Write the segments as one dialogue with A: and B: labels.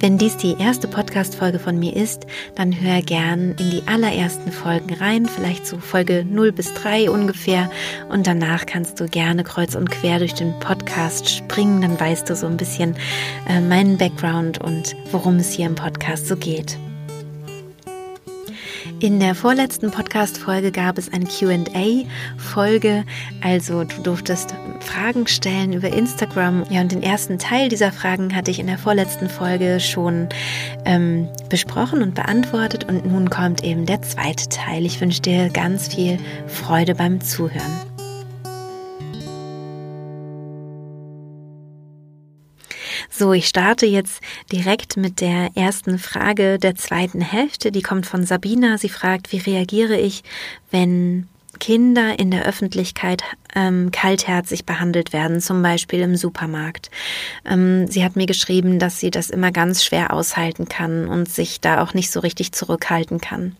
A: Wenn dies die erste Podcast-Folge von mir ist, dann hör gern in die allerersten Folgen rein, vielleicht so Folge 0 bis 3 ungefähr. Und danach kannst du gerne kreuz und quer durch den Podcast springen, dann weißt du so ein bisschen äh, meinen Background und worum es hier im Podcast so geht. In der vorletzten Podcast-Folge gab es eine QA-Folge, also du durftest Fragen stellen über Instagram. Ja, und den ersten Teil dieser Fragen hatte ich in der vorletzten Folge schon ähm, besprochen und beantwortet. Und nun kommt eben der zweite Teil. Ich wünsche dir ganz viel Freude beim Zuhören. So, ich starte jetzt direkt mit der ersten Frage der zweiten Hälfte. Die kommt von Sabina. Sie fragt, wie reagiere ich, wenn Kinder in der Öffentlichkeit ähm, kaltherzig behandelt werden, zum Beispiel im Supermarkt. Ähm, sie hat mir geschrieben, dass sie das immer ganz schwer aushalten kann und sich da auch nicht so richtig zurückhalten kann.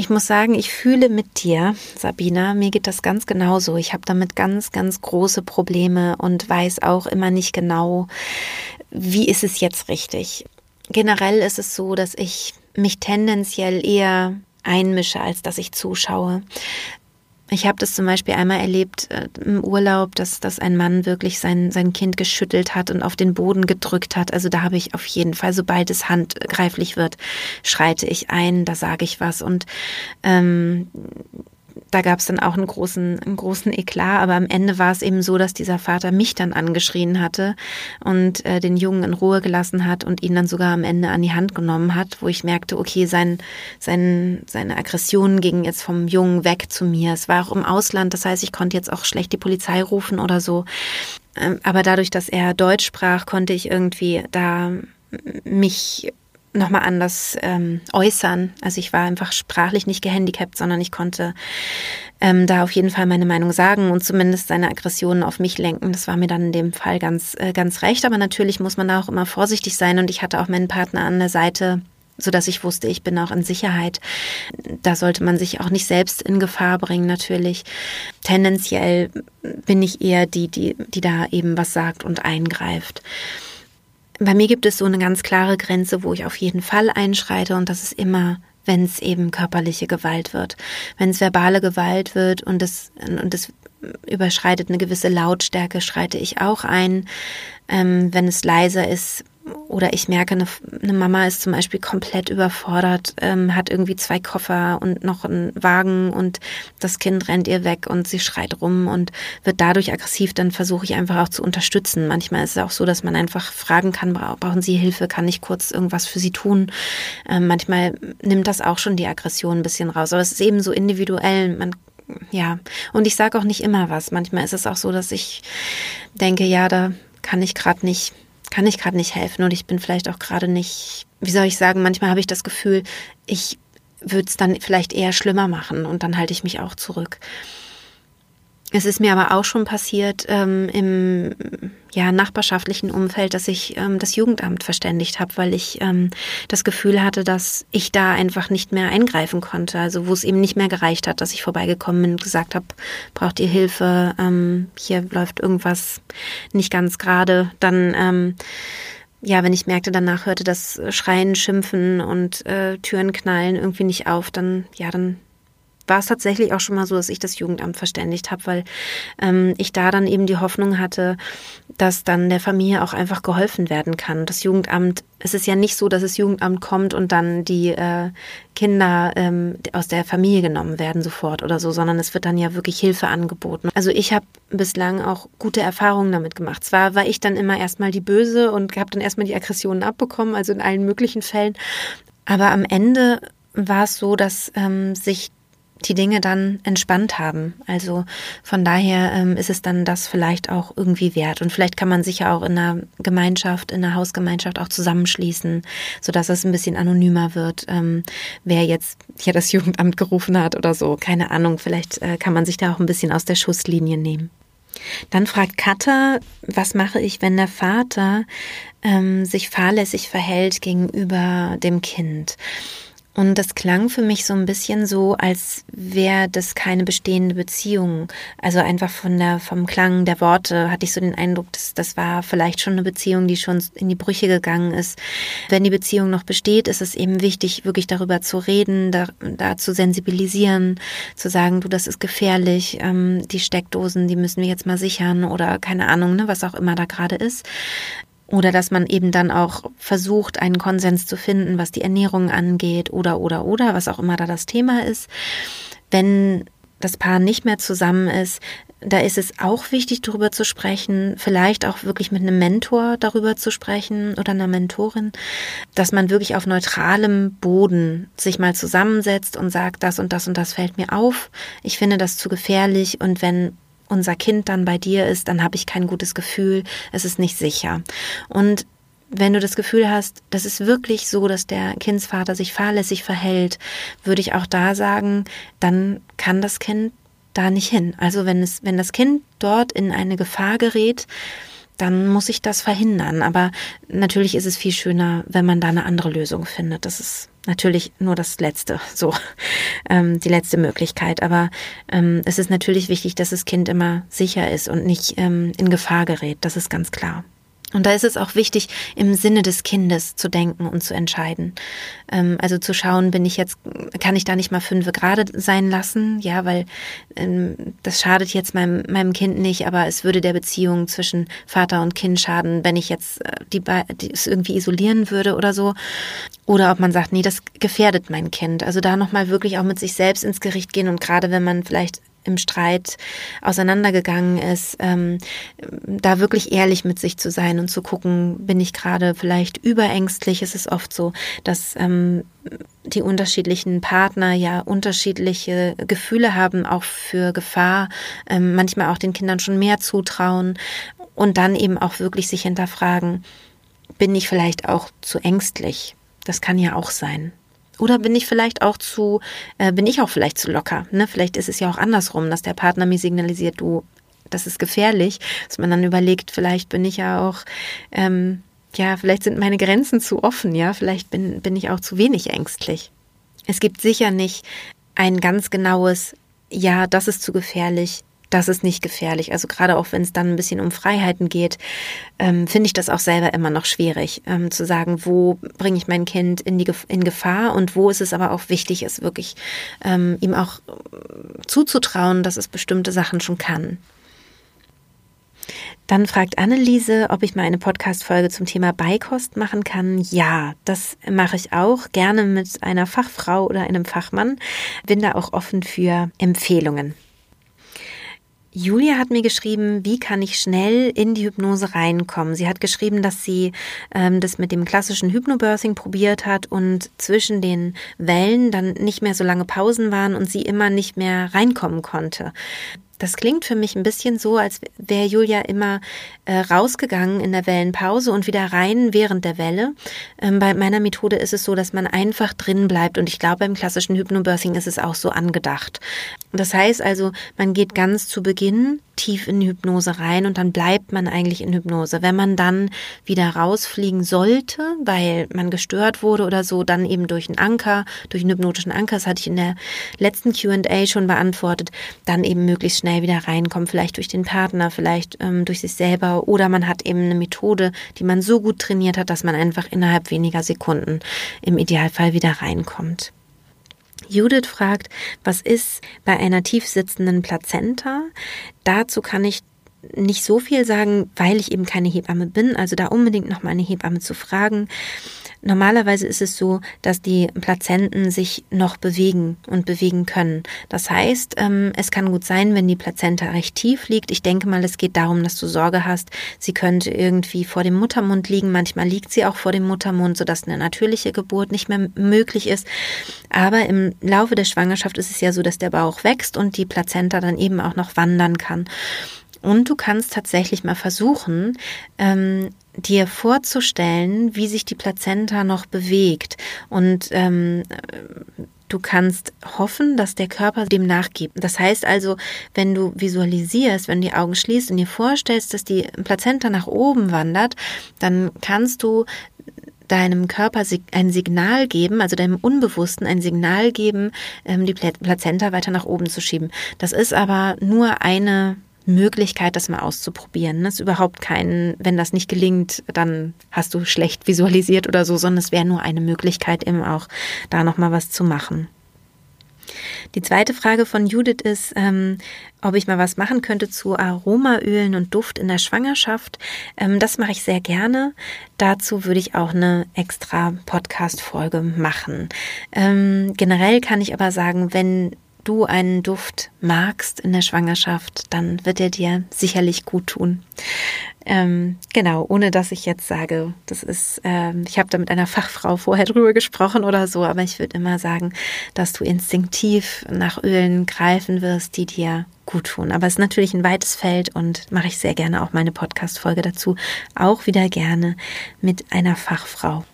A: Ich muss sagen, ich fühle mit dir, Sabina, mir geht das ganz genauso. Ich habe damit ganz, ganz große Probleme und weiß auch immer nicht genau, wie ist es jetzt richtig. Generell ist es so, dass ich mich tendenziell eher einmische, als dass ich zuschaue. Ich habe das zum Beispiel einmal erlebt äh, im Urlaub, dass, dass ein Mann wirklich sein, sein Kind geschüttelt hat und auf den Boden gedrückt hat. Also da habe ich auf jeden Fall, sobald es handgreiflich wird, schreite ich ein, da sage ich was. Und ähm, da gab es dann auch einen großen, einen großen Eklat, aber am Ende war es eben so, dass dieser Vater mich dann angeschrien hatte und äh, den Jungen in Ruhe gelassen hat und ihn dann sogar am Ende an die Hand genommen hat, wo ich merkte, okay, sein, sein, seine Aggression ging jetzt vom Jungen weg zu mir. Es war auch im Ausland, das heißt, ich konnte jetzt auch schlecht die Polizei rufen oder so. Ähm, aber dadurch, dass er Deutsch sprach, konnte ich irgendwie da mich nochmal anders ähm, äußern. Also ich war einfach sprachlich nicht gehandicapt, sondern ich konnte ähm, da auf jeden Fall meine Meinung sagen und zumindest seine Aggressionen auf mich lenken. Das war mir dann in dem Fall ganz, äh, ganz recht. Aber natürlich muss man da auch immer vorsichtig sein und ich hatte auch meinen Partner an der Seite, so dass ich wusste, ich bin auch in Sicherheit. Da sollte man sich auch nicht selbst in Gefahr bringen, natürlich. Tendenziell bin ich eher die, die, die da eben was sagt und eingreift. Bei mir gibt es so eine ganz klare Grenze, wo ich auf jeden Fall einschreite und das ist immer, wenn es eben körperliche Gewalt wird. Wenn es verbale Gewalt wird und es, und es überschreitet eine gewisse Lautstärke, schreite ich auch ein. Ähm, wenn es leiser ist, oder ich merke, eine, eine, Mama ist zum Beispiel komplett überfordert, ähm, hat irgendwie zwei Koffer und noch einen Wagen und das Kind rennt ihr weg und sie schreit rum und wird dadurch aggressiv, dann versuche ich einfach auch zu unterstützen. Manchmal ist es auch so, dass man einfach fragen kann, brauchen Sie Hilfe, kann ich kurz irgendwas für Sie tun? Ähm, manchmal nimmt das auch schon die Aggression ein bisschen raus, aber es ist eben so individuell. Man ja, und ich sage auch nicht immer was. Manchmal ist es auch so, dass ich denke, ja, da kann ich gerade nicht kann ich gerade nicht helfen und ich bin vielleicht auch gerade nicht, wie soll ich sagen, manchmal habe ich das Gefühl, ich würde es dann vielleicht eher schlimmer machen und dann halte ich mich auch zurück. Es ist mir aber auch schon passiert ähm, im ja, nachbarschaftlichen Umfeld, dass ich ähm, das Jugendamt verständigt habe, weil ich ähm, das Gefühl hatte, dass ich da einfach nicht mehr eingreifen konnte. Also wo es eben nicht mehr gereicht hat, dass ich vorbeigekommen bin und gesagt habe, braucht ihr Hilfe, ähm, hier läuft irgendwas nicht ganz gerade. Dann ähm, ja, wenn ich merkte, danach hörte das Schreien, Schimpfen und äh, Türen knallen irgendwie nicht auf, dann ja, dann war es tatsächlich auch schon mal so, dass ich das Jugendamt verständigt habe, weil ähm, ich da dann eben die Hoffnung hatte, dass dann der Familie auch einfach geholfen werden kann. Das Jugendamt, es ist ja nicht so, dass das Jugendamt kommt und dann die äh, Kinder ähm, aus der Familie genommen werden sofort oder so, sondern es wird dann ja wirklich Hilfe angeboten. Also ich habe bislang auch gute Erfahrungen damit gemacht. Zwar war ich dann immer erstmal die Böse und habe dann erstmal die Aggressionen abbekommen, also in allen möglichen Fällen, aber am Ende war es so, dass ähm, sich die Dinge dann entspannt haben. Also von daher ähm, ist es dann das vielleicht auch irgendwie wert. Und vielleicht kann man sich ja auch in einer Gemeinschaft, in einer Hausgemeinschaft auch zusammenschließen, sodass es ein bisschen anonymer wird, ähm, wer jetzt hier das Jugendamt gerufen hat oder so. Keine Ahnung, vielleicht äh, kann man sich da auch ein bisschen aus der Schusslinie nehmen. Dann fragt Katha, was mache ich, wenn der Vater ähm, sich fahrlässig verhält gegenüber dem Kind? Und das klang für mich so ein bisschen so, als wäre das keine bestehende Beziehung. Also einfach von der, vom Klang der Worte hatte ich so den Eindruck, dass das war vielleicht schon eine Beziehung, die schon in die Brüche gegangen ist. Wenn die Beziehung noch besteht, ist es eben wichtig, wirklich darüber zu reden, da, da zu sensibilisieren, zu sagen, du, das ist gefährlich, ähm, die Steckdosen, die müssen wir jetzt mal sichern oder keine Ahnung, ne, was auch immer da gerade ist. Oder dass man eben dann auch versucht, einen Konsens zu finden, was die Ernährung angeht oder, oder, oder, was auch immer da das Thema ist. Wenn das Paar nicht mehr zusammen ist, da ist es auch wichtig, darüber zu sprechen, vielleicht auch wirklich mit einem Mentor darüber zu sprechen oder einer Mentorin, dass man wirklich auf neutralem Boden sich mal zusammensetzt und sagt, das und das und das fällt mir auf. Ich finde das zu gefährlich und wenn unser Kind dann bei dir ist, dann habe ich kein gutes Gefühl, es ist nicht sicher. Und wenn du das Gefühl hast, das ist wirklich so, dass der Kindsvater sich fahrlässig verhält, würde ich auch da sagen, dann kann das Kind da nicht hin. Also wenn es, wenn das Kind dort in eine Gefahr gerät, dann muss ich das verhindern. Aber natürlich ist es viel schöner, wenn man da eine andere Lösung findet. Das ist natürlich nur das Letzte, so ähm, die letzte Möglichkeit. Aber ähm, es ist natürlich wichtig, dass das Kind immer sicher ist und nicht ähm, in Gefahr gerät. Das ist ganz klar. Und da ist es auch wichtig, im Sinne des Kindes zu denken und zu entscheiden. Ähm, also zu schauen, bin ich jetzt, kann ich da nicht mal fünf gerade sein lassen? Ja, weil ähm, das schadet jetzt meinem, meinem Kind nicht, aber es würde der Beziehung zwischen Vater und Kind schaden, wenn ich jetzt äh, die, die es irgendwie isolieren würde oder so. Oder ob man sagt, nee, das gefährdet mein Kind. Also da nochmal wirklich auch mit sich selbst ins Gericht gehen und gerade wenn man vielleicht im Streit auseinandergegangen ist, ähm, da wirklich ehrlich mit sich zu sein und zu gucken, bin ich gerade vielleicht überängstlich. Es ist oft so, dass ähm, die unterschiedlichen Partner ja unterschiedliche Gefühle haben, auch für Gefahr, ähm, manchmal auch den Kindern schon mehr zutrauen und dann eben auch wirklich sich hinterfragen, bin ich vielleicht auch zu ängstlich? Das kann ja auch sein. Oder bin ich vielleicht auch zu, äh, bin ich auch vielleicht zu locker? Ne? Vielleicht ist es ja auch andersrum, dass der Partner mir signalisiert, du, das ist gefährlich, dass man dann überlegt, vielleicht bin ich ja auch, ähm, ja, vielleicht sind meine Grenzen zu offen, ja, vielleicht bin, bin ich auch zu wenig ängstlich. Es gibt sicher nicht ein ganz genaues, ja, das ist zu gefährlich, das ist nicht gefährlich. Also gerade auch wenn es dann ein bisschen um Freiheiten geht, ähm, finde ich das auch selber immer noch schwierig, ähm, zu sagen, wo bringe ich mein Kind in, die, in Gefahr und wo ist es aber auch wichtig, es wirklich ähm, ihm auch zuzutrauen, dass es bestimmte Sachen schon kann. Dann fragt Anneliese, ob ich mal eine Podcast-Folge zum Thema Beikost machen kann. Ja, das mache ich auch gerne mit einer Fachfrau oder einem Fachmann. Bin da auch offen für Empfehlungen. Julia hat mir geschrieben, wie kann ich schnell in die Hypnose reinkommen. Sie hat geschrieben, dass sie ähm, das mit dem klassischen Hypnobirthing probiert hat und zwischen den Wellen dann nicht mehr so lange Pausen waren und sie immer nicht mehr reinkommen konnte. Das klingt für mich ein bisschen so, als wäre Julia immer äh, rausgegangen in der Wellenpause und wieder rein während der Welle. Ähm, bei meiner Methode ist es so, dass man einfach drin bleibt und ich glaube, beim klassischen Hypnobirthing ist es auch so angedacht. Das heißt also, man geht ganz zu Beginn tief in Hypnose rein und dann bleibt man eigentlich in Hypnose. Wenn man dann wieder rausfliegen sollte, weil man gestört wurde oder so, dann eben durch einen Anker, durch einen hypnotischen Anker, das hatte ich in der letzten Q&A schon beantwortet, dann eben möglichst schnell wieder reinkommen, vielleicht durch den Partner, vielleicht ähm, durch sich selber oder man hat eben eine Methode, die man so gut trainiert hat, dass man einfach innerhalb weniger Sekunden im Idealfall wieder reinkommt. Judith fragt, was ist bei einer tief sitzenden Plazenta? Dazu kann ich nicht so viel sagen, weil ich eben keine Hebamme bin. Also da unbedingt noch mal eine Hebamme zu fragen. Normalerweise ist es so, dass die Plazenten sich noch bewegen und bewegen können. Das heißt, ähm, es kann gut sein, wenn die Plazenta recht tief liegt. Ich denke mal, es geht darum, dass du Sorge hast, sie könnte irgendwie vor dem Muttermund liegen. Manchmal liegt sie auch vor dem Muttermund, sodass eine natürliche Geburt nicht mehr möglich ist. Aber im Laufe der Schwangerschaft ist es ja so, dass der Bauch wächst und die Plazenta dann eben auch noch wandern kann. Und du kannst tatsächlich mal versuchen, ähm, dir vorzustellen, wie sich die Plazenta noch bewegt. Und ähm, Du kannst hoffen, dass der Körper dem nachgibt. Das heißt also, wenn du visualisierst, wenn du die Augen schließt und dir vorstellst, dass die Plazenta nach oben wandert, dann kannst du deinem Körper ein Signal geben, also deinem Unbewussten ein Signal geben, ähm, die Plazenta weiter nach oben zu schieben. Das ist aber nur eine Möglichkeit, das mal auszuprobieren. Das ist überhaupt kein, wenn das nicht gelingt, dann hast du schlecht visualisiert oder so, sondern es wäre nur eine Möglichkeit, eben auch da nochmal was zu machen. Die zweite Frage von Judith ist, ähm, ob ich mal was machen könnte zu Aromaölen und Duft in der Schwangerschaft. Ähm, das mache ich sehr gerne. Dazu würde ich auch eine extra Podcast-Folge machen. Ähm, generell kann ich aber sagen, wenn du einen Duft magst in der Schwangerschaft, dann wird er dir sicherlich gut tun. Ähm, genau, ohne dass ich jetzt sage, das ist, ähm, ich habe da mit einer Fachfrau vorher drüber gesprochen oder so, aber ich würde immer sagen, dass du instinktiv nach Ölen greifen wirst, die dir gut tun. Aber es ist natürlich ein weites Feld und mache ich sehr gerne auch meine Podcast-Folge dazu. Auch wieder gerne mit einer Fachfrau.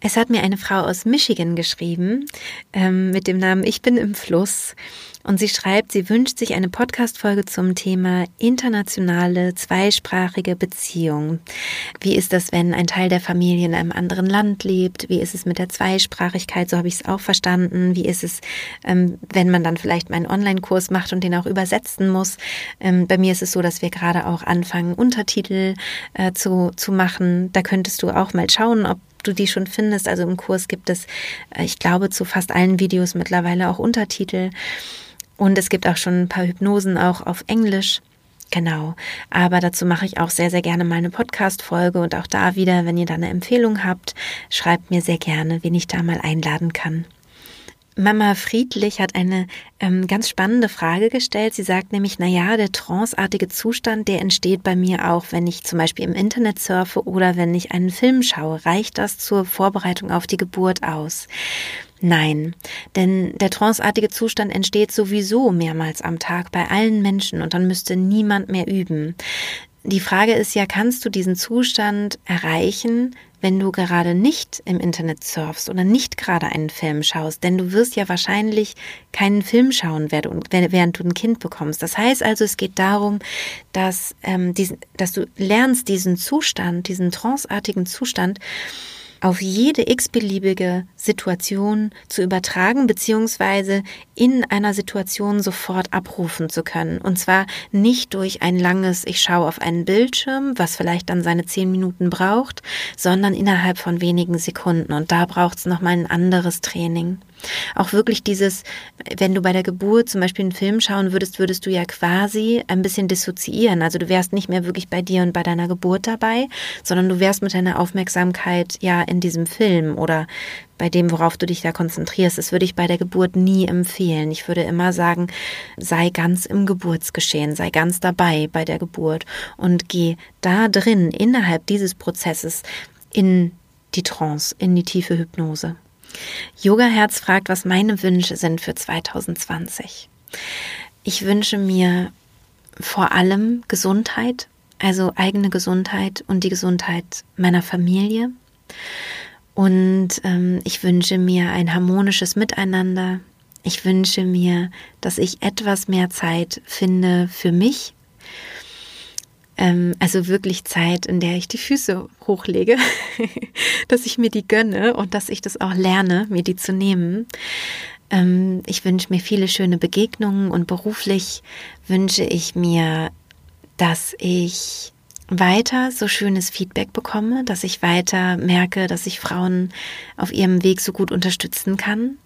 A: Es hat mir eine Frau aus Michigan geschrieben ähm, mit dem Namen Ich bin im Fluss. Und sie schreibt, sie wünscht sich eine Podcast-Folge zum Thema internationale, zweisprachige Beziehung. Wie ist das, wenn ein Teil der Familie in einem anderen Land lebt? Wie ist es mit der Zweisprachigkeit? So habe ich es auch verstanden. Wie ist es, ähm, wenn man dann vielleicht mal einen Online-Kurs macht und den auch übersetzen muss? Ähm, bei mir ist es so, dass wir gerade auch anfangen, Untertitel äh, zu, zu machen. Da könntest du auch mal schauen, ob du die schon findest. Also im Kurs gibt es, äh, ich glaube, zu fast allen Videos mittlerweile auch Untertitel. Und es gibt auch schon ein paar Hypnosen auch auf Englisch. Genau. Aber dazu mache ich auch sehr, sehr gerne mal eine Podcast-Folge und auch da wieder, wenn ihr da eine Empfehlung habt, schreibt mir sehr gerne, wen ich da mal einladen kann. Mama Friedlich hat eine ähm, ganz spannende Frage gestellt. Sie sagt nämlich, na ja, der tranceartige Zustand, der entsteht bei mir auch, wenn ich zum Beispiel im Internet surfe oder wenn ich einen Film schaue. Reicht das zur Vorbereitung auf die Geburt aus? Nein, denn der tranceartige Zustand entsteht sowieso mehrmals am Tag bei allen Menschen und dann müsste niemand mehr üben. Die Frage ist ja, kannst du diesen Zustand erreichen, wenn du gerade nicht im Internet surfst oder nicht gerade einen Film schaust, denn du wirst ja wahrscheinlich keinen Film schauen, während du ein Kind bekommst. Das heißt also, es geht darum, dass, ähm, diesen, dass du lernst, diesen Zustand, diesen tranceartigen Zustand, auf jede x-beliebige Situation zu übertragen beziehungsweise in einer Situation sofort abrufen zu können. Und zwar nicht durch ein langes, ich schaue auf einen Bildschirm, was vielleicht dann seine zehn Minuten braucht, sondern innerhalb von wenigen Sekunden. Und da braucht es nochmal ein anderes Training. Auch wirklich dieses, wenn du bei der Geburt zum Beispiel einen Film schauen würdest, würdest du ja quasi ein bisschen dissoziieren. Also du wärst nicht mehr wirklich bei dir und bei deiner Geburt dabei, sondern du wärst mit deiner Aufmerksamkeit ja in diesem Film oder bei dem, worauf du dich da konzentrierst. Das würde ich bei der Geburt nie empfehlen. Ich würde immer sagen, sei ganz im Geburtsgeschehen, sei ganz dabei bei der Geburt und geh da drin, innerhalb dieses Prozesses, in die Trance, in die tiefe Hypnose. Yoga Herz fragt, was meine Wünsche sind für 2020. Ich wünsche mir vor allem Gesundheit, also eigene Gesundheit und die Gesundheit meiner Familie. Und ähm, ich wünsche mir ein harmonisches Miteinander. Ich wünsche mir, dass ich etwas mehr Zeit finde für mich, ähm, also wirklich Zeit, in der ich die Füße hochlege, dass ich mir die gönne und dass ich das auch lerne, mir die zu nehmen. Ähm, ich wünsche mir viele schöne Begegnungen und beruflich wünsche ich mir, dass ich weiter so schönes Feedback bekomme, dass ich weiter merke, dass ich Frauen auf ihrem Weg so gut unterstützen kann.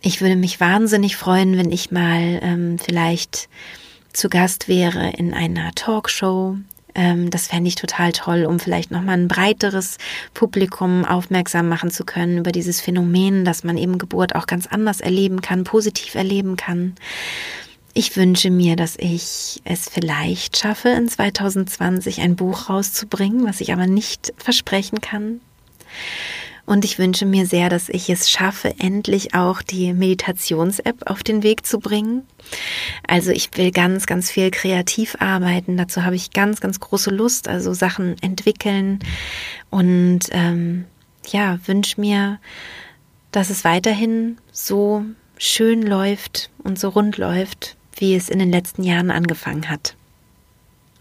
A: Ich würde mich wahnsinnig freuen, wenn ich mal ähm, vielleicht zu Gast wäre in einer Talkshow. Ähm, das fände ich total toll, um vielleicht nochmal ein breiteres Publikum aufmerksam machen zu können über dieses Phänomen, dass man eben Geburt auch ganz anders erleben kann, positiv erleben kann. Ich wünsche mir, dass ich es vielleicht schaffe, in 2020 ein Buch rauszubringen, was ich aber nicht versprechen kann. Und ich wünsche mir sehr, dass ich es schaffe, endlich auch die Meditations-App auf den Weg zu bringen. Also ich will ganz, ganz viel kreativ arbeiten. Dazu habe ich ganz, ganz große Lust. Also Sachen entwickeln und ähm, ja, wünsche mir dass es weiterhin so schön läuft und so rund läuft, wie es in den letzten Jahren angefangen hat.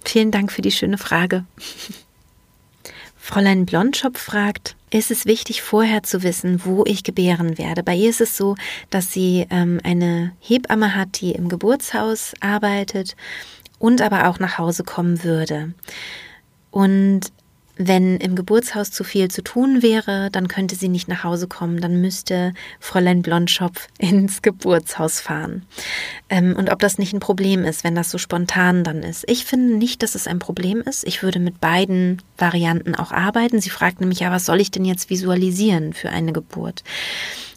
A: Vielen Dank für die schöne Frage. Fräulein Blondschopf fragt, ist es wichtig, vorher zu wissen, wo ich gebären werde? Bei ihr ist es so, dass sie ähm, eine Hebamme hat, die im Geburtshaus arbeitet und aber auch nach Hause kommen würde. Und wenn im Geburtshaus zu viel zu tun wäre, dann könnte sie nicht nach Hause kommen, dann müsste Fräulein Blondschopf ins Geburtshaus fahren. Ähm, und ob das nicht ein Problem ist, wenn das so spontan dann ist. Ich finde nicht, dass es ein Problem ist. Ich würde mit beiden Varianten auch arbeiten. Sie fragt nämlich, ja, was soll ich denn jetzt visualisieren für eine Geburt?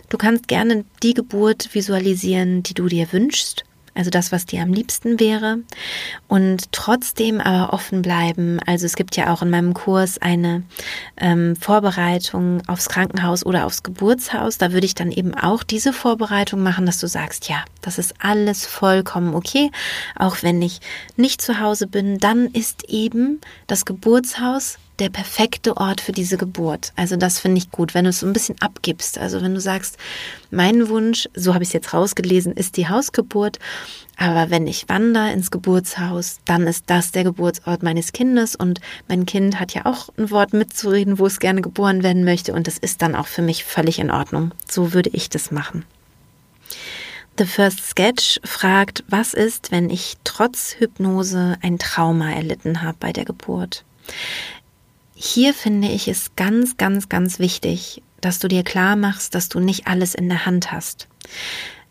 A: Du kannst gerne die Geburt visualisieren, die du dir wünschst also das, was dir am liebsten wäre und trotzdem aber offen bleiben. Also es gibt ja auch in meinem Kurs eine ähm, Vorbereitung aufs Krankenhaus oder aufs Geburtshaus. Da würde ich dann eben auch diese Vorbereitung machen, dass du sagst, ja, das ist alles vollkommen okay, auch wenn ich nicht zu Hause bin, dann ist eben das Geburtshaus der perfekte Ort für diese Geburt. Also das finde ich gut, wenn du es so ein bisschen abgibst. Also wenn du sagst, mein Wunsch, so habe ich es jetzt rausgelesen, ist die Hausgeburt. Aber wenn ich wandere ins Geburtshaus, dann ist das der Geburtsort meines Kindes und mein Kind hat ja auch ein Wort mitzureden, wo es gerne geboren werden möchte und das ist dann auch für mich völlig in Ordnung. So würde ich das machen. The First Sketch fragt, was ist, wenn ich trotz Hypnose ein Trauma erlitten habe bei der Geburt? Hier finde ich es ganz, ganz, ganz wichtig, dass du dir klar machst, dass du nicht alles in der Hand hast.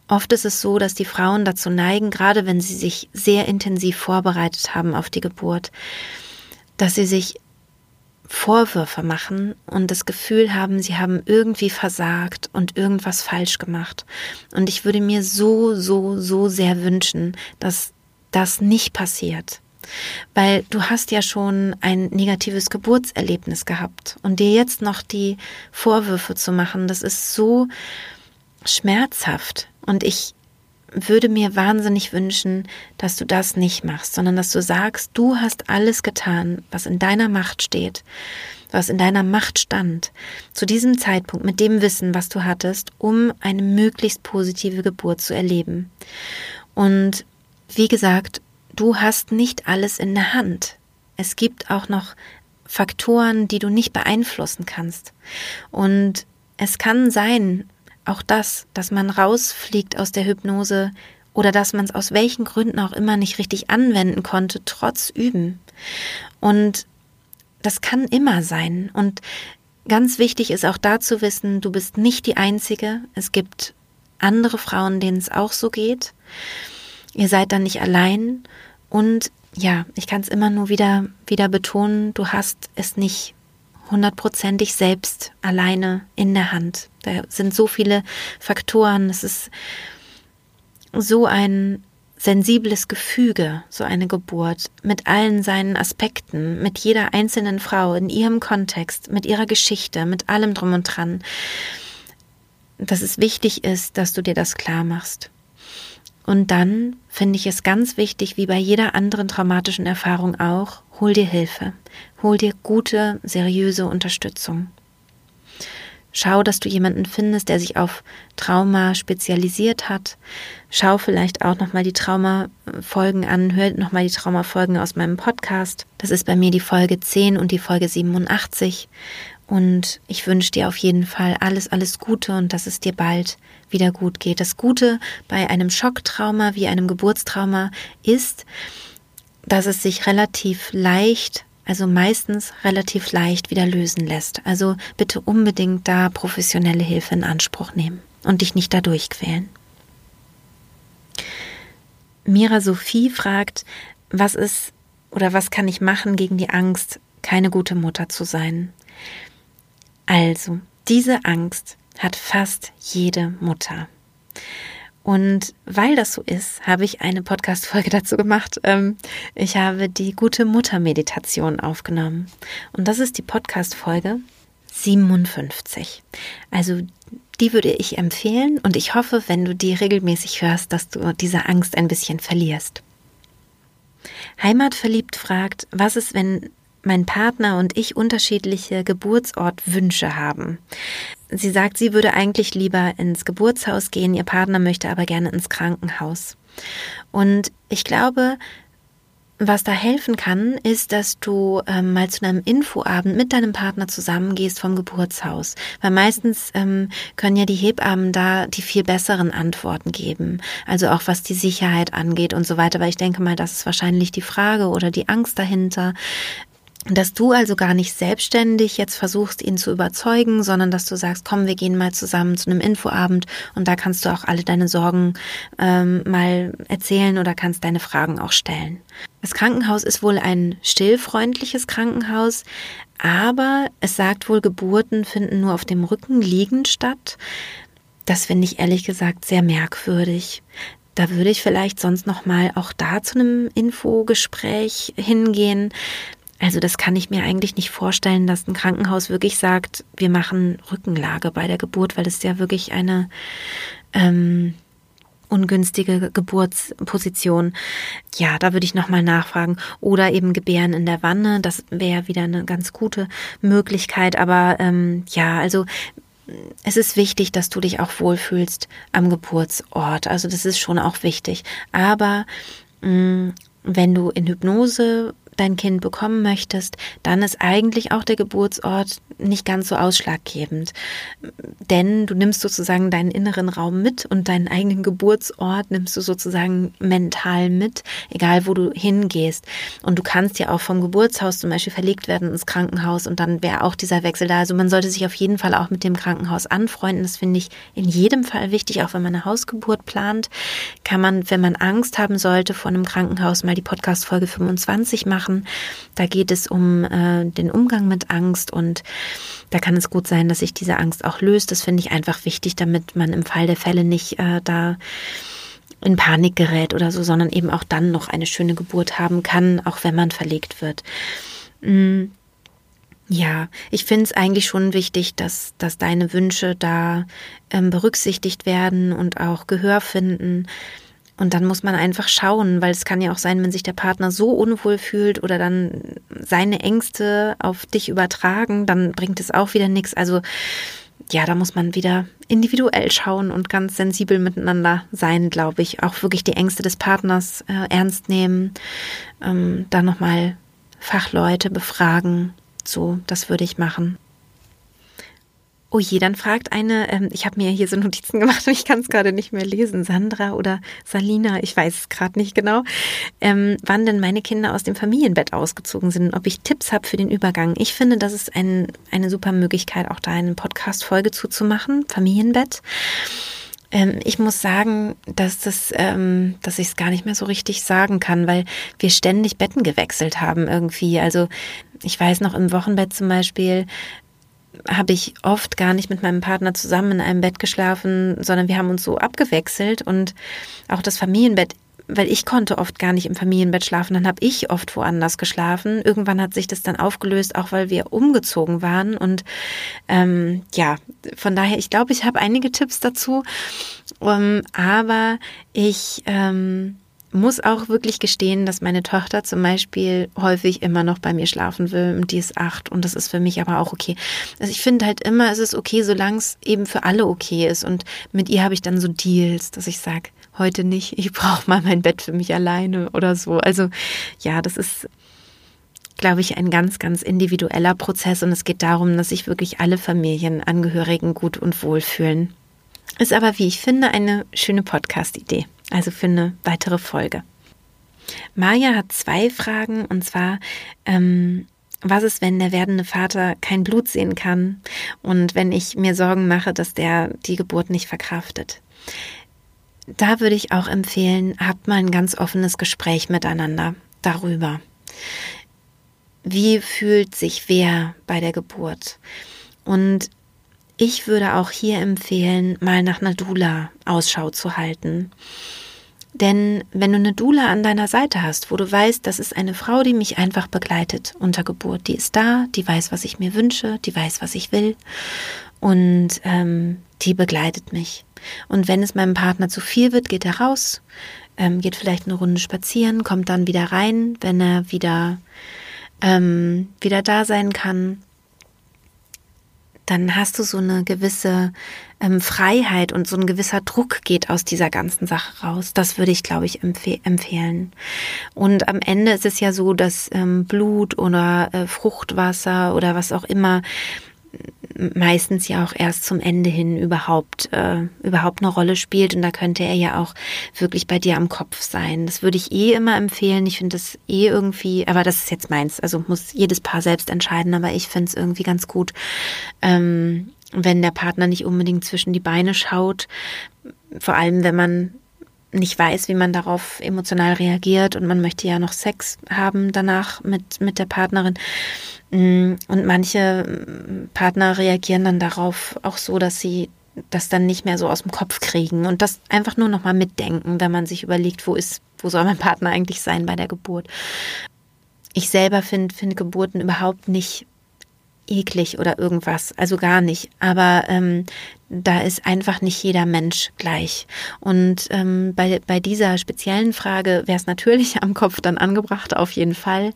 A: Oft ist es so, dass die Frauen dazu neigen, gerade wenn sie sich sehr intensiv vorbereitet haben auf die Geburt, dass sie sich Vorwürfe machen und das Gefühl haben, sie haben irgendwie versagt und irgendwas falsch gemacht. Und ich würde mir so, so, so sehr wünschen, dass das nicht passiert. Weil du hast ja schon ein negatives Geburtserlebnis gehabt und dir jetzt noch die Vorwürfe zu machen, das ist so schmerzhaft. Und ich würde mir wahnsinnig wünschen, dass du das nicht machst, sondern dass du sagst, du hast alles getan, was in deiner Macht steht, was in deiner Macht stand, zu diesem Zeitpunkt mit dem Wissen, was du hattest, um eine möglichst positive Geburt zu erleben. Und wie gesagt, du hast nicht alles in der Hand. Es gibt auch noch Faktoren, die du nicht beeinflussen kannst. Und es kann sein, auch das, dass man rausfliegt aus der Hypnose oder dass man es aus welchen Gründen auch immer nicht richtig anwenden konnte, trotz Üben. Und das kann immer sein. Und ganz wichtig ist auch da zu wissen, du bist nicht die Einzige. Es gibt andere Frauen, denen es auch so geht. Ihr seid dann nicht allein. Und ja, ich kann es immer nur wieder, wieder betonen, du hast es nicht hundertprozentig selbst alleine in der Hand. Da sind so viele Faktoren. Es ist so ein sensibles Gefüge, so eine Geburt, mit allen seinen Aspekten, mit jeder einzelnen Frau in ihrem Kontext, mit ihrer Geschichte, mit allem drum und dran, dass es wichtig ist, dass du dir das klar machst. Und dann finde ich es ganz wichtig, wie bei jeder anderen traumatischen Erfahrung auch, hol dir Hilfe, hol dir gute, seriöse Unterstützung. Schau, dass du jemanden findest, der sich auf Trauma spezialisiert hat. Schau vielleicht auch nochmal die Traumafolgen an, hör nochmal die Traumafolgen aus meinem Podcast. Das ist bei mir die Folge 10 und die Folge 87. Und ich wünsche dir auf jeden Fall alles, alles Gute und dass es dir bald wieder gut geht. Das Gute bei einem Schocktrauma wie einem Geburtstrauma ist, dass es sich relativ leicht, also meistens relativ leicht wieder lösen lässt. Also bitte unbedingt da professionelle Hilfe in Anspruch nehmen und dich nicht dadurch quälen. Mira Sophie fragt, was ist oder was kann ich machen gegen die Angst, keine gute Mutter zu sein? Also, diese Angst hat fast jede Mutter. Und weil das so ist, habe ich eine Podcast-Folge dazu gemacht. Ähm, ich habe die gute Mutter-Meditation aufgenommen. Und das ist die Podcast-Folge 57. Also die würde ich empfehlen und ich hoffe, wenn du die regelmäßig hörst, dass du diese Angst ein bisschen verlierst. Heimatverliebt fragt, was ist, wenn mein Partner und ich unterschiedliche Geburtsortwünsche haben. Sie sagt, sie würde eigentlich lieber ins Geburtshaus gehen, ihr Partner möchte aber gerne ins Krankenhaus. Und ich glaube, was da helfen kann, ist, dass du ähm, mal zu einem Infoabend mit deinem Partner zusammengehst vom Geburtshaus. Weil meistens ähm, können ja die Hebammen da die viel besseren Antworten geben. Also auch was die Sicherheit angeht und so weiter. Weil ich denke mal, das ist wahrscheinlich die Frage oder die Angst dahinter. Dass du also gar nicht selbstständig jetzt versuchst, ihn zu überzeugen, sondern dass du sagst, komm, wir gehen mal zusammen zu einem Infoabend und da kannst du auch alle deine Sorgen ähm, mal erzählen oder kannst deine Fragen auch stellen. Das Krankenhaus ist wohl ein stillfreundliches Krankenhaus, aber es sagt wohl, Geburten finden nur auf dem Rücken liegend statt. Das finde ich ehrlich gesagt sehr merkwürdig. Da würde ich vielleicht sonst noch mal auch da zu einem Infogespräch hingehen. Also das kann ich mir eigentlich nicht vorstellen, dass ein Krankenhaus wirklich sagt, wir machen Rückenlage bei der Geburt, weil es ja wirklich eine ähm, ungünstige Geburtsposition. Ja, da würde ich nochmal nachfragen. Oder eben Gebären in der Wanne, das wäre wieder eine ganz gute Möglichkeit. Aber ähm, ja, also es ist wichtig, dass du dich auch wohlfühlst am Geburtsort. Also das ist schon auch wichtig. Aber mh, mm, wenn du in Hypnose dein Kind bekommen möchtest, dann ist eigentlich auch der Geburtsort nicht ganz so ausschlaggebend. Denn du nimmst sozusagen deinen inneren Raum mit und deinen eigenen Geburtsort nimmst du sozusagen mental mit, egal wo du hingehst. Und du kannst ja auch vom Geburtshaus zum Beispiel verlegt werden ins Krankenhaus und dann wäre auch dieser Wechsel da. Also man sollte sich auf jeden Fall auch mit dem Krankenhaus anfreunden. Das finde ich in jedem Fall wichtig, auch wenn man eine Hausgeburt plant, kann man, wenn man Angst haben sollte vor einem Krankenhaus, mal die Podcast-Folge 25 machen machen. Da geht es um äh, den Umgang mit Angst und da kann es gut sein, dass sich diese Angst auch löst. Das finde ich einfach wichtig, damit man im Fall der Fälle nicht äh, da in Panik gerät oder so, sondern eben auch dann noch eine schöne Geburt haben kann, auch wenn man verlegt wird. Mm. Ja, ich finde es eigentlich schon wichtig, dass, dass deine Wünsche da ähm, berücksichtigt werden und auch Gehör finden. Und dann muss man einfach schauen, weil es kann ja auch sein, wenn sich der Partner so unwohl fühlt oder dann seine Ängste auf dich übertragen, dann bringt es auch wieder nichts. Also ja, da muss man wieder individuell schauen und ganz sensibel miteinander sein, glaube ich. Auch wirklich die Ängste des Partners äh, ernst nehmen, ähm, da nochmal Fachleute befragen. So, das würde ich machen. Oh je, dann fragt eine, ähm, ich habe mir hier so Notizen gemacht und ich kann es gerade nicht mehr lesen, Sandra oder Salina, ich weiß es gerade nicht genau, ähm, wann denn meine Kinder aus dem Familienbett ausgezogen sind und ob ich Tipps habe für den Übergang. Ich finde, das ist ein, eine super Möglichkeit, auch da eine Podcast-Folge zuzumachen, Familienbett. Ähm, ich muss sagen, dass das, ähm, dass ich es gar nicht mehr so richtig sagen kann, weil wir ständig Betten gewechselt haben irgendwie. Also ich weiß noch im Wochenbett zum Beispiel, habe ich oft gar nicht mit meinem Partner zusammen in einem Bett geschlafen, sondern wir haben uns so abgewechselt und auch das Familienbett, weil ich konnte oft gar nicht im Familienbett schlafen, dann habe ich oft woanders geschlafen. Irgendwann hat sich das dann aufgelöst, auch weil wir umgezogen waren und ähm, ja, von daher, ich glaube, ich habe einige Tipps dazu, um, ähm, aber ich ähm, muss auch wirklich gestehen, dass meine Tochter zum Beispiel häufig immer noch bei mir schlafen will und die ist acht und das ist für mich aber auch okay. Also ich finde halt immer, es ist okay, solange es eben für alle okay ist und mit ihr habe ich dann so Deals, dass ich sage, heute nicht, ich brauche mal mein Bett für mich alleine oder so. Also ja, das ist glaube ich, ein ganz, ganz individueller Prozess und es geht darum, dass sich wirklich alle Familienangehörigen gut und wohl fühlen. Ist aber, wie ich finde, eine schöne Podcast-Idee also für eine weitere Folge. Maja hat zwei Fragen und zwar, ähm, was ist, wenn der werdende Vater kein Blut sehen kann und wenn ich mir Sorgen mache, dass der die Geburt nicht verkraftet? Da würde ich auch empfehlen, habt mal ein ganz offenes Gespräch miteinander darüber. Wie fühlt sich wer bei der Geburt? Und ich würde auch hier empfehlen, mal nach einer Dula Ausschau zu halten. Denn wenn du eine Dula an deiner Seite hast, wo du weißt, das ist eine Frau, die mich einfach begleitet unter Geburt, die ist da, die weiß, was ich mir wünsche, die weiß, was ich will und ähm, die begleitet mich. Und wenn es meinem Partner zu viel wird, geht er raus, ähm, geht vielleicht eine Runde spazieren, kommt dann wieder rein, wenn er wieder ähm, wieder da sein kann, dann hast du so eine gewisse ähm, Freiheit und so ein gewisser Druck geht aus dieser ganzen Sache raus. Das würde ich, glaube ich, empfeh empfehlen. Und am Ende ist es ja so, dass ähm, Blut oder äh, Fruchtwasser oder was auch immer meistens ja auch erst zum Ende hin überhaupt äh, überhaupt eine Rolle spielt und da könnte er ja auch wirklich bei dir am Kopf sein. Das würde ich eh immer empfehlen. Ich finde das eh irgendwie, aber das ist jetzt meins. Also muss jedes Paar selbst entscheiden, aber ich finde es irgendwie ganz gut, ähm, wenn der Partner nicht unbedingt zwischen die Beine schaut. Vor allem, wenn man nicht weiß, wie man darauf emotional reagiert und man möchte ja noch Sex haben danach mit, mit der Partnerin. Mm, und manche mm, Partner reagieren dann darauf auch so, dass sie das dann nicht mehr so aus dem Kopf kriegen und das einfach nur nochmal mitdenken, wenn man sich überlegt, wo ist, wo soll mein Partner eigentlich sein bei der Geburt. Ich selber finde finde Geburten überhaupt nicht eklig oder irgendwas, also gar nicht. Aber ähm, da ist einfach nicht jeder Mensch gleich. Und ähm, bei, bei dieser speziellen Frage wäre es natürlich am Kopf dann angebracht, auf jeden Fall.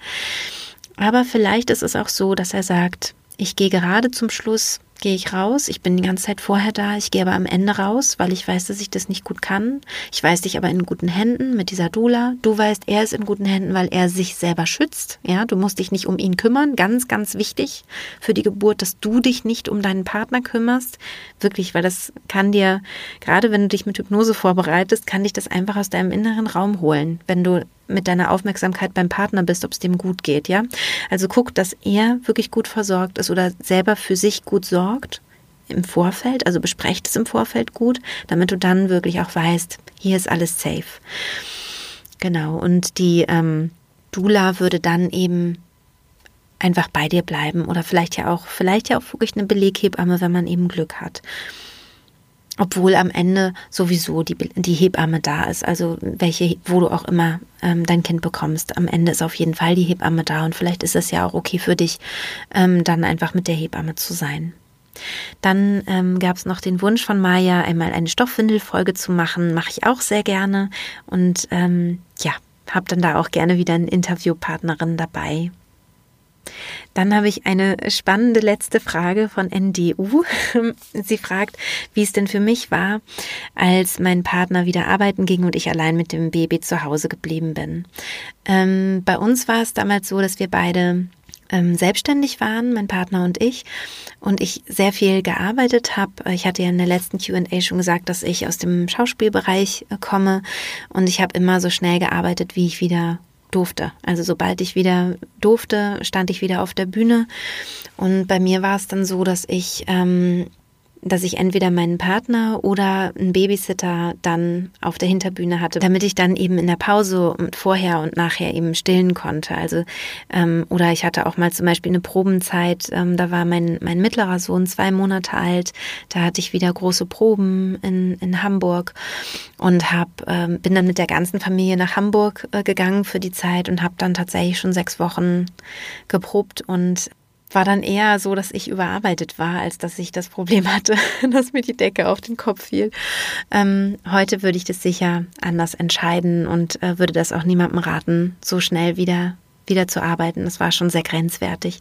A: Aber vielleicht ist es auch so, dass er sagt, ich gehe gerade zum Schluss, gehe ich raus. Ich bin die ganze Zeit vorher da. Ich gehe aber am Ende raus, weil ich weiß, dass ich das nicht gut kann. Ich weiß dich aber in guten Händen mit dieser Dula. Du weißt, er ist in guten Händen, weil er sich selber schützt. Ja, du musst dich nicht um ihn kümmern. Ganz, ganz wichtig für die Geburt, dass du dich nicht um deinen Partner kümmerst. Wirklich, weil das kann dir, gerade wenn du dich mit Hypnose vorbereitest, kann dich das einfach aus deinem inneren Raum holen. Wenn du mit deiner Aufmerksamkeit beim Partner bist, ob es dem gut geht, ja. Also guck, dass er wirklich gut versorgt ist oder selber für sich gut sorgt im Vorfeld, also besprecht es im Vorfeld gut, damit du dann wirklich auch weißt, hier ist alles safe. Genau, und die ähm, Dula würde dann eben einfach bei dir bleiben oder vielleicht ja auch, vielleicht ja auch wirklich eine Beleghebamme, wenn man eben Glück hat obwohl am Ende sowieso die, die Hebamme da ist. Also welche, wo du auch immer ähm, dein Kind bekommst, am Ende ist auf jeden Fall die Hebamme da und vielleicht ist es ja auch okay für dich, ähm, dann einfach mit der Hebamme zu sein. Dann ähm, gab es noch den Wunsch von Maya, einmal eine Stoffwindelfolge zu machen. Mache ich auch sehr gerne. Und ähm, ja, habe dann da auch gerne wieder eine Interviewpartnerin dabei. Dann habe ich eine spannende letzte Frage von NDU. Sie fragt, wie es denn für mich war, als mein Partner wieder arbeiten ging und ich allein mit dem Baby zu Hause geblieben bin. Ähm, bei uns war es damals so, dass wir beide ähm, selbstständig waren, mein Partner und ich, und ich sehr viel gearbeitet habe. Ich hatte ja in der letzten QA schon gesagt, dass ich aus dem Schauspielbereich äh, komme und ich habe immer so schnell gearbeitet, wie ich wieder durfte. Also sobald ich wieder durfte, stand ich wieder auf der Bühne. Und bei mir war es dann so, dass ich ähm, dass ich entweder meinen Partner oder einen Babysitter dann auf der Hinterbühne hatte, damit ich dann eben in der Pause vorher und nachher eben stillen konnte. Also ähm, oder ich hatte auch mal zum Beispiel eine Probenzeit. Ähm, da war mein mein mittlerer Sohn zwei Monate alt. Da hatte ich wieder große Proben in in Hamburg und hab ähm, bin dann mit der ganzen Familie nach Hamburg äh, gegangen für die Zeit und habe dann tatsächlich schon sechs Wochen geprobt und war dann eher so, dass ich überarbeitet war, als dass ich das Problem hatte, dass mir die Decke auf den Kopf fiel. Ähm, heute würde ich das sicher anders entscheiden und äh, würde das auch niemandem raten, so schnell wieder wieder zu arbeiten. Das war schon sehr grenzwertig.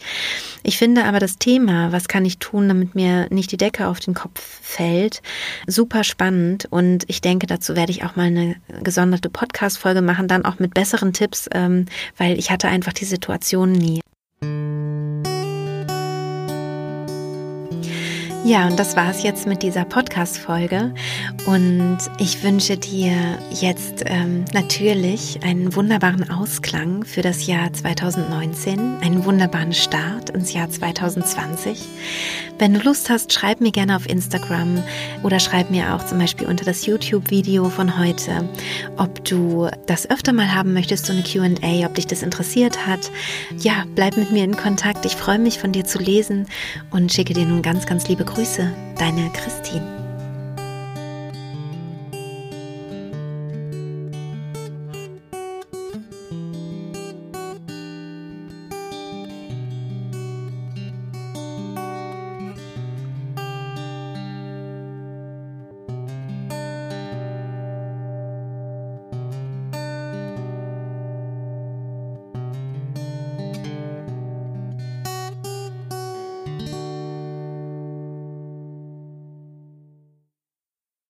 A: Ich finde aber das Thema, was kann ich tun, damit mir nicht die Decke auf den Kopf fällt, super spannend. Und ich denke, dazu werde ich auch mal eine gesonderte Podcast-Folge machen, dann auch mit besseren Tipps, ähm, weil ich hatte einfach die Situation nie. Ja, und das war es jetzt mit dieser Podcast-Folge. Und ich wünsche dir jetzt ähm, natürlich einen wunderbaren Ausklang für das Jahr 2019, einen wunderbaren Start ins Jahr 2020. Wenn du Lust hast, schreib mir gerne auf Instagram oder schreib mir auch zum Beispiel unter das YouTube-Video von heute, ob du das öfter mal haben möchtest, so eine QA, ob dich das interessiert hat. Ja, bleib mit mir in Kontakt. Ich freue mich, von dir zu lesen und schicke dir nun ganz, ganz liebe Grüße. Deine Christine.